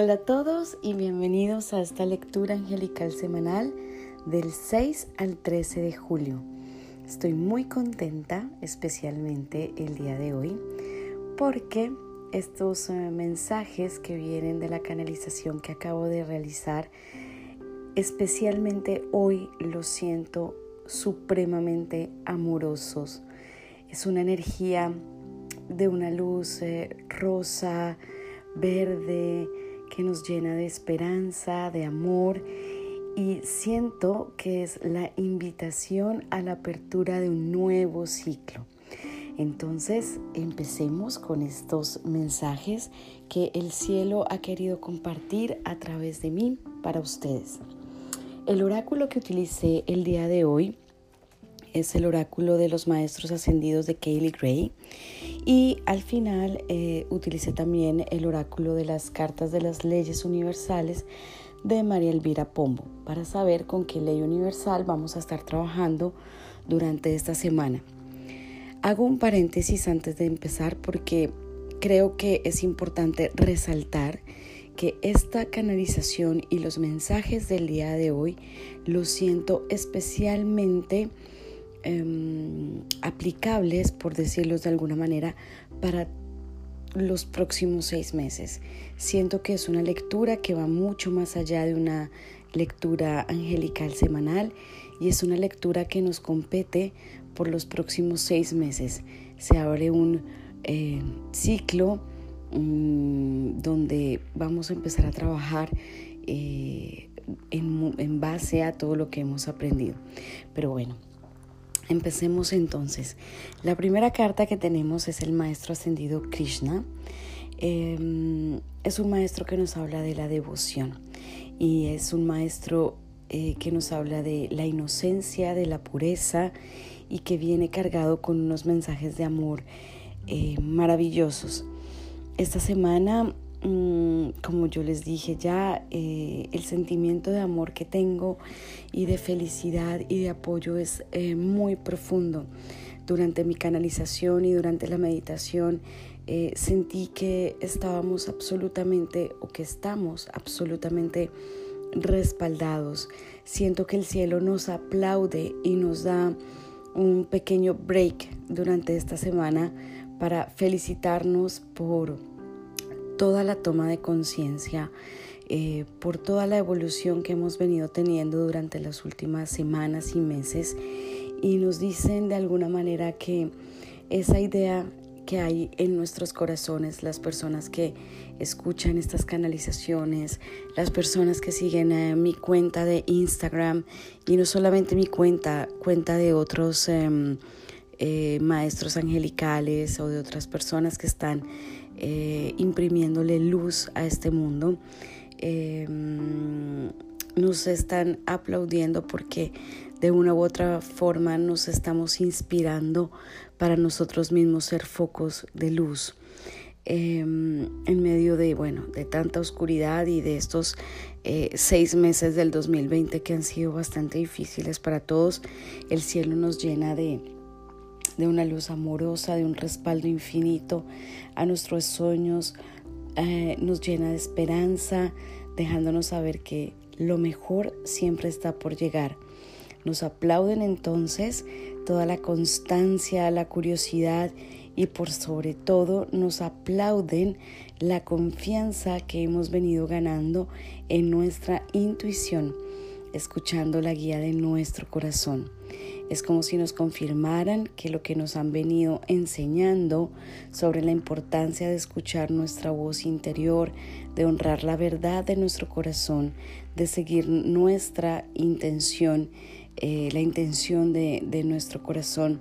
Hola a todos y bienvenidos a esta lectura angelical semanal del 6 al 13 de julio. Estoy muy contenta, especialmente el día de hoy, porque estos eh, mensajes que vienen de la canalización que acabo de realizar, especialmente hoy los siento supremamente amorosos. Es una energía de una luz eh, rosa, verde, que nos llena de esperanza, de amor y siento que es la invitación a la apertura de un nuevo ciclo. Entonces empecemos con estos mensajes que el cielo ha querido compartir a través de mí para ustedes. El oráculo que utilicé el día de hoy es el oráculo de los maestros ascendidos de Kaylee Gray y al final eh, utilicé también el oráculo de las cartas de las leyes universales de María Elvira Pombo para saber con qué ley universal vamos a estar trabajando durante esta semana. Hago un paréntesis antes de empezar porque creo que es importante resaltar que esta canalización y los mensajes del día de hoy los siento especialmente Em, aplicables, por decirlos de alguna manera, para los próximos seis meses. Siento que es una lectura que va mucho más allá de una lectura angelical semanal y es una lectura que nos compete por los próximos seis meses. Se abre un eh, ciclo mm, donde vamos a empezar a trabajar eh, en, en base a todo lo que hemos aprendido. Pero bueno, Empecemos entonces. La primera carta que tenemos es el Maestro Ascendido Krishna. Em, es un maestro que nos habla de la devoción y es un maestro eh, que nos habla de la inocencia, de la pureza y que viene cargado con unos mensajes de amor eh, maravillosos. Esta semana como yo les dije ya, eh, el sentimiento de amor que tengo y de felicidad y de apoyo es eh, muy profundo. Durante mi canalización y durante la meditación eh, sentí que estábamos absolutamente o que estamos absolutamente respaldados. Siento que el cielo nos aplaude y nos da un pequeño break durante esta semana para felicitarnos por toda la toma de conciencia, eh, por toda la evolución que hemos venido teniendo durante las últimas semanas y meses y nos dicen de alguna manera que esa idea que hay en nuestros corazones, las personas que escuchan estas canalizaciones, las personas que siguen eh, mi cuenta de Instagram y no solamente mi cuenta, cuenta de otros em, eh, maestros angelicales o de otras personas que están eh, imprimiéndole luz a este mundo. Em, nos están aplaudiendo porque de una u otra forma nos estamos inspirando para nosotros mismos ser focos de luz. Em, en medio de, bueno, de tanta oscuridad y de estos eh, seis meses del 2020 que han sido bastante difíciles para todos, el cielo nos llena de, de una luz amorosa, de un respaldo infinito a nuestros sueños, eh, nos llena de esperanza, dejándonos saber que lo mejor siempre está por llegar. Nos aplauden entonces toda la constancia, la curiosidad y por sobre todo nos aplauden la confianza que hemos venido ganando en nuestra intuición, escuchando la guía de nuestro corazón. Es como si nos confirmaran que lo que nos han venido enseñando sobre la importancia de escuchar nuestra voz interior, de honrar la verdad de nuestro corazón, de seguir nuestra intención, eh, la intención de, nuestro corazón,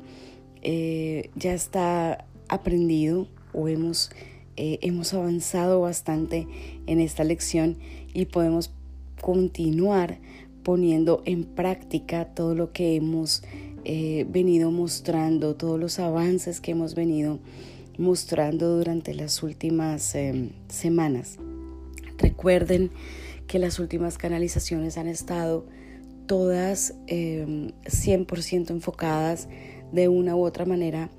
eh, ya está aprendido o hemos, eh, hemos avanzado bastante en esta lección y podemos continuar poniendo en práctica todo lo que hemos eh, venido mostrando, todos los avances que hemos venido mostrando durante las últimas em, semanas. Recuerden que las últimas canalizaciones han estado todas 100% em, enfocadas de una u otra manera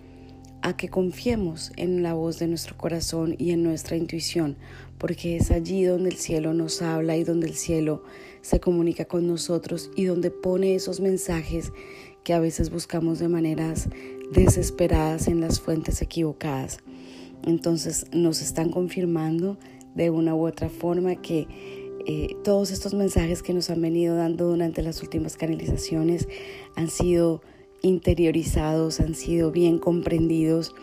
a que confiemos en la voz de nuestro corazón y en nuestra intuición, porque es allí donde el cielo nos habla y donde el cielo se comunica con nosotros y donde pone esos mensajes que a veces buscamos de maneras desesperadas en las fuentes equivocadas. Entonces nos están confirmando de una u otra forma que eh, todos estos mensajes que nos han venido dando durante las últimas canalizaciones han sido interiorizados, han sido bien comprendidos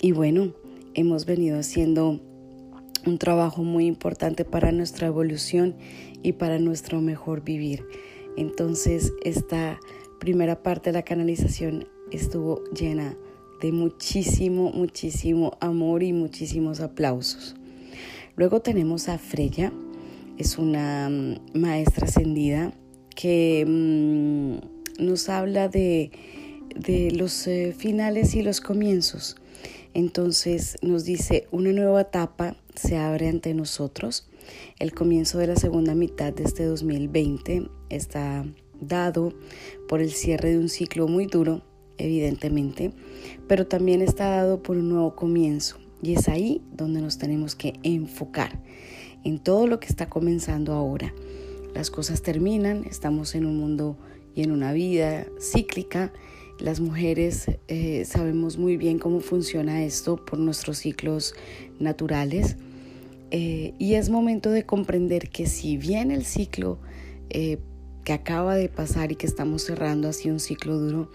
y bueno, hemos venido haciendo un trabajo muy importante para nuestra evolución y para nuestro mejor vivir. Entonces esta primera parte de la canalización estuvo llena de muchísimo, muchísimo amor y muchísimos aplausos. Luego tenemos a Freya, es una mm, maestra ascendida que mm, nos habla de, los eh, finales y los comienzos. Entonces nos dice, una nueva etapa se abre ante nosotros. El comienzo de la segunda mitad de este 2020 está dado por el cierre de un ciclo muy duro, evidentemente, pero también está dado por un nuevo comienzo. Y es ahí donde nos tenemos que enfocar, en todo lo que está comenzando ahora. Las cosas terminan, estamos en un mundo y en una vida cíclica. Las mujeres eh, sabemos muy bien cómo funciona esto por nuestros ciclos naturales. Eh, y es momento de comprender que si bien el ciclo eh, que acaba de pasar y que estamos cerrando así un ciclo duro,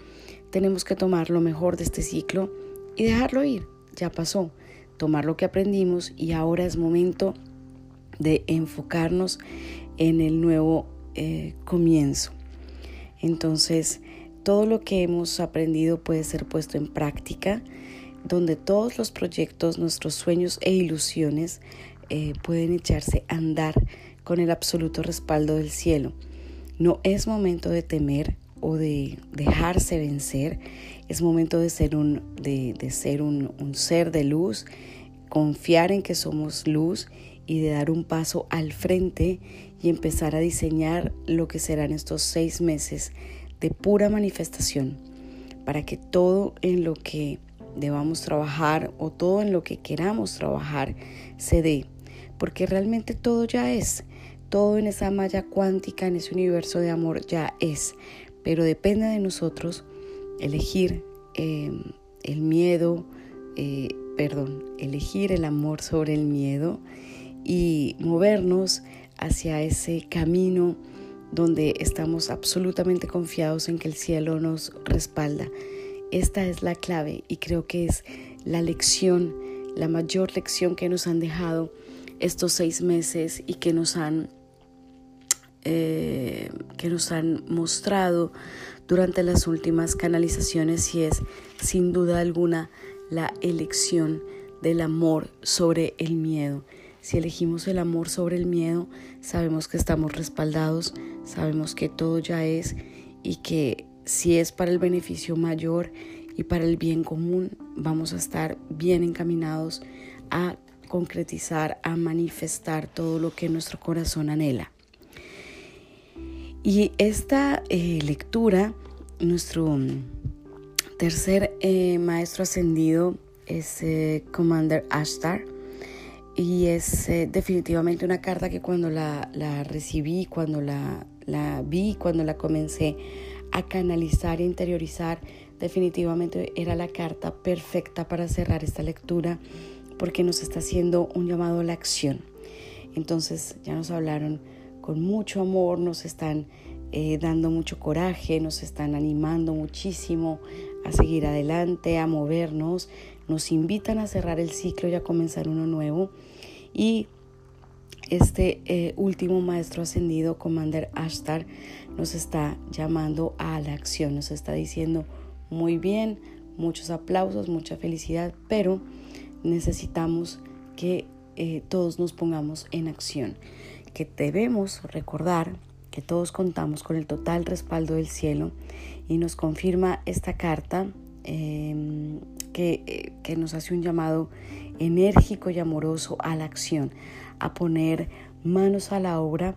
tenemos que tomar lo mejor de este ciclo y dejarlo ir. Ya pasó. Tomar lo que aprendimos y ahora es momento de enfocarnos en el nuevo eh, comienzo. Entonces, todo lo que hemos aprendido puede ser puesto en práctica, donde todos los proyectos, nuestros sueños e ilusiones eh, pueden echarse a andar con el absoluto respaldo del cielo. No es momento de temer o de dejarse vencer, es momento de ser un, de, ser un, un ser de luz, confiar en que somos luz y de dar un paso al frente y empezar a diseñar lo que serán estos seis meses de pura manifestación para que todo en lo que debamos trabajar o todo en lo que queramos trabajar se dé, porque realmente todo ya es. Todo en esa malla cuántica, en ese universo de amor ya es, pero depende de nosotros elegir em, el miedo, eh, perdón, elegir el amor sobre el miedo y movernos hacia ese camino donde estamos absolutamente confiados en que el cielo nos respalda. Esta es la clave y creo que es la lección, la mayor lección que nos han dejado estos seis meses y que nos han eh, que nos han mostrado durante las últimas canalizaciones y es sin duda alguna la elección del amor sobre el miedo. Si elegimos el amor sobre el miedo, sabemos que estamos respaldados, sabemos que todo ya es y que si es para el beneficio mayor y para el bien común, vamos a estar bien encaminados a concretizar, a manifestar todo lo que nuestro corazón anhela. Y esta eh, lectura, nuestro mm, tercer eh, maestro ascendido es eh, Commander Ashtar. Y es definitivamente una carta que cuando la, recibí, cuando la, la, vi, cuando la comencé a canalizar e interiorizar, definitivamente era la carta perfecta para cerrar esta lectura porque nos está haciendo un llamado a la acción. Entonces ya nos hablaron con mucho amor, nos están eh, dando mucho coraje, nos están animando muchísimo a seguir adelante, a movernos, nos invitan a cerrar el ciclo y a comenzar uno nuevo. Y este eh, último maestro ascendido, Commander Ashtar, nos está llamando a la acción, nos está diciendo muy bien, muchos aplausos, mucha felicidad, pero necesitamos que eh, todos nos pongamos en acción que debemos recordar que todos contamos con el total respaldo del cielo y nos confirma esta carta em, que, eh, que nos hace un llamado enérgico y amoroso a la acción, a poner manos a la obra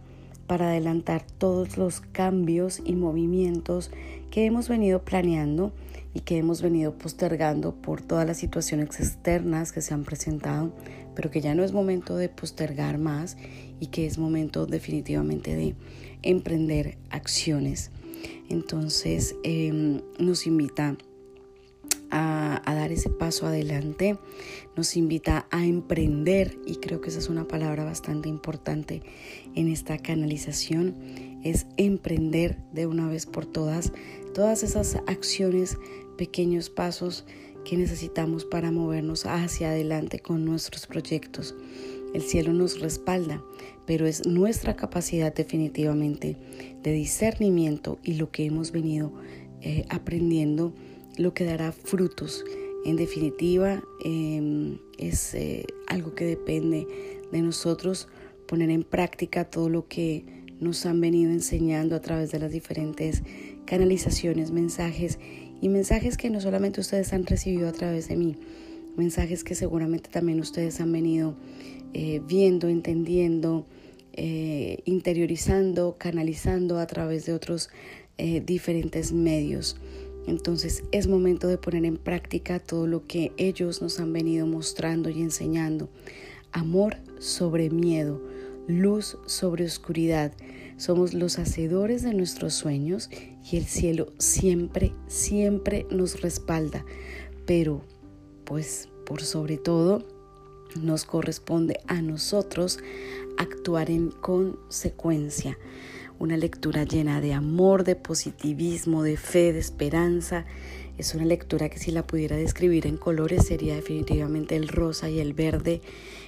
para adelantar todos los cambios y movimientos que hemos venido planeando y que hemos venido postergando por todas las situaciones externas que se han presentado, pero que ya no es momento de postergar más y que es momento definitivamente de emprender acciones. Entonces em, nos invita a, dar ese paso adelante, nos invita a emprender y creo que esa es una palabra bastante importante en esta canalización, es emprender de una vez por todas todas esas acciones, pequeños pasos que necesitamos para movernos hacia adelante con nuestros proyectos. El cielo nos respalda, pero es nuestra capacidad definitivamente de discernimiento y lo que hemos venido eh, aprendiendo lo que dará frutos. En definitiva, em, es eh, algo que depende de nosotros poner en práctica todo lo que nos han venido enseñando a través de las diferentes canalizaciones, mensajes y mensajes que no solamente ustedes han recibido a través de mí, mensajes que seguramente también ustedes han venido eh, viendo, entendiendo, eh, interiorizando, canalizando a través de otros diferentes medios. Entonces es momento de poner en práctica todo lo que ellos nos han venido mostrando y enseñando. Amor sobre miedo, luz sobre oscuridad. Somos los hacedores de nuestros sueños y el cielo siempre, siempre nos respalda. Pero, pues, por sobre todo, nos corresponde a nosotros actuar en consecuencia. Una lectura llena de amor, de positivismo, de fe, de esperanza. Es una lectura que si la pudiera describir en colores sería definitivamente el rosa y el verde.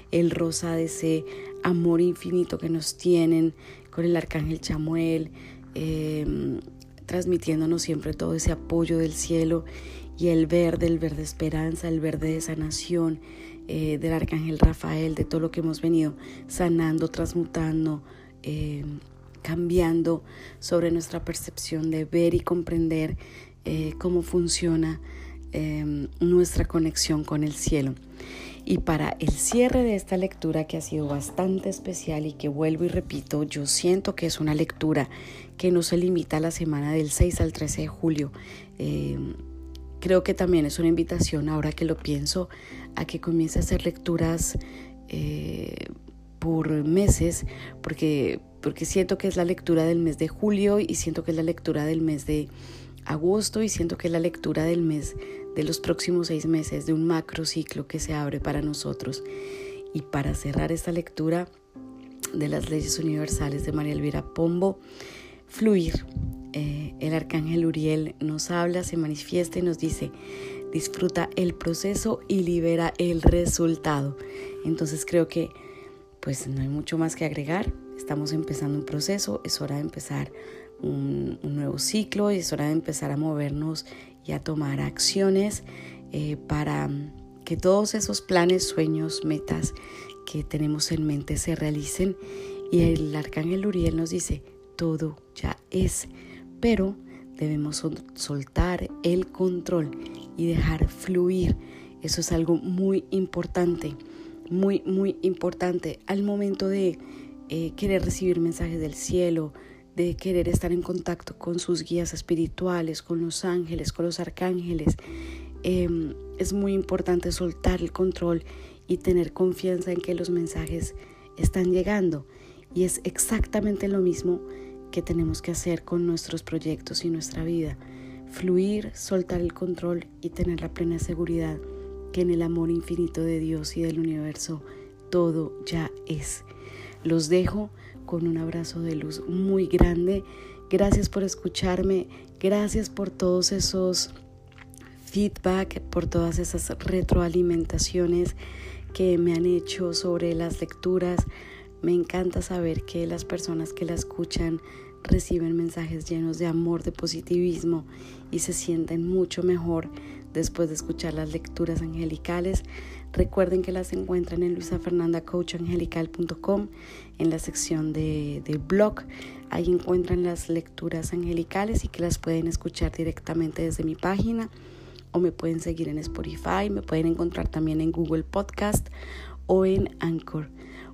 El rosa de ese amor infinito que nos tienen con el arcángel Chamuel, em, transmitiéndonos siempre todo ese apoyo del cielo. Y el verde, el verde esperanza, el verde de sanación, eh, del arcángel Rafael, de todo lo que hemos venido sanando, transmutando, eh, cambiando sobre nuestra percepción de ver y comprender eh, cómo funciona nuestra conexión con el cielo. Y para el cierre de esta lectura que ha sido bastante especial y que vuelvo y repito, yo siento que es una lectura que no se limita a la semana del 6 al 13 de julio. Creo que también es una invitación, ahora que lo pienso, a que comience a hacer lecturas eh, por meses, porque, porque siento que es la lectura del mes de julio y siento que es la lectura del mes de agosto y siento que es la lectura del mes de los próximos seis meses, de un macro ciclo que se abre para nosotros. Y para cerrar esta lectura de las leyes universales de María Elvira Pombo, fluir. Eh, el arcángel Uriel nos habla, se manifiesta y nos dice, disfruta el proceso y libera el resultado. Entonces creo que pues no hay mucho más que agregar. Estamos empezando un proceso, es hora de empezar un, nuevo ciclo y es hora de empezar a movernos y a tomar acciones eh, para que todos esos planes, sueños, metas que tenemos en mente se realicen. Y el arcángel Uriel nos dice, todo ya es, pero debemos soltar el control y dejar fluir. Eso es algo muy importante, muy, muy importante al momento de eh, querer recibir mensajes del cielo, de querer estar en contacto con sus guías espirituales, con los ángeles, con los arcángeles. Em, es muy importante soltar el control y tener confianza en que los mensajes están llegando. Y es exactamente lo mismo que tenemos que hacer con nuestros proyectos y nuestra vida. Fluir, soltar el control y tener la plena seguridad que en el amor infinito de Dios y del universo todo ya es. Los dejo con un abrazo de luz muy grande. Gracias por escucharme, gracias por todos esos feedback, por todas esas retroalimentaciones que me han hecho sobre las lecturas. Me encanta saber que las personas que la escuchan reciben mensajes llenos de amor, de positivismo y se sienten mucho mejor después de escuchar las lecturas angelicales. Recuerden que las encuentran en luisafernandacoachangelical.com en la sección de, blog. Ahí encuentran las lecturas angelicales y que las pueden escuchar directamente desde mi página o me pueden seguir en Spotify, me pueden encontrar también en Google Podcast o en Anchor.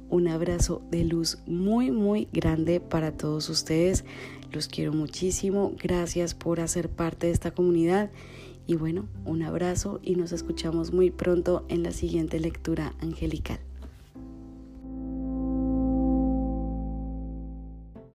Un abrazo de luz muy, muy grande para todos ustedes. Los quiero muchísimo. Gracias por hacer parte de esta comunidad Y bueno, un abrazo y nos escuchamos muy pronto en la siguiente lectura angelical.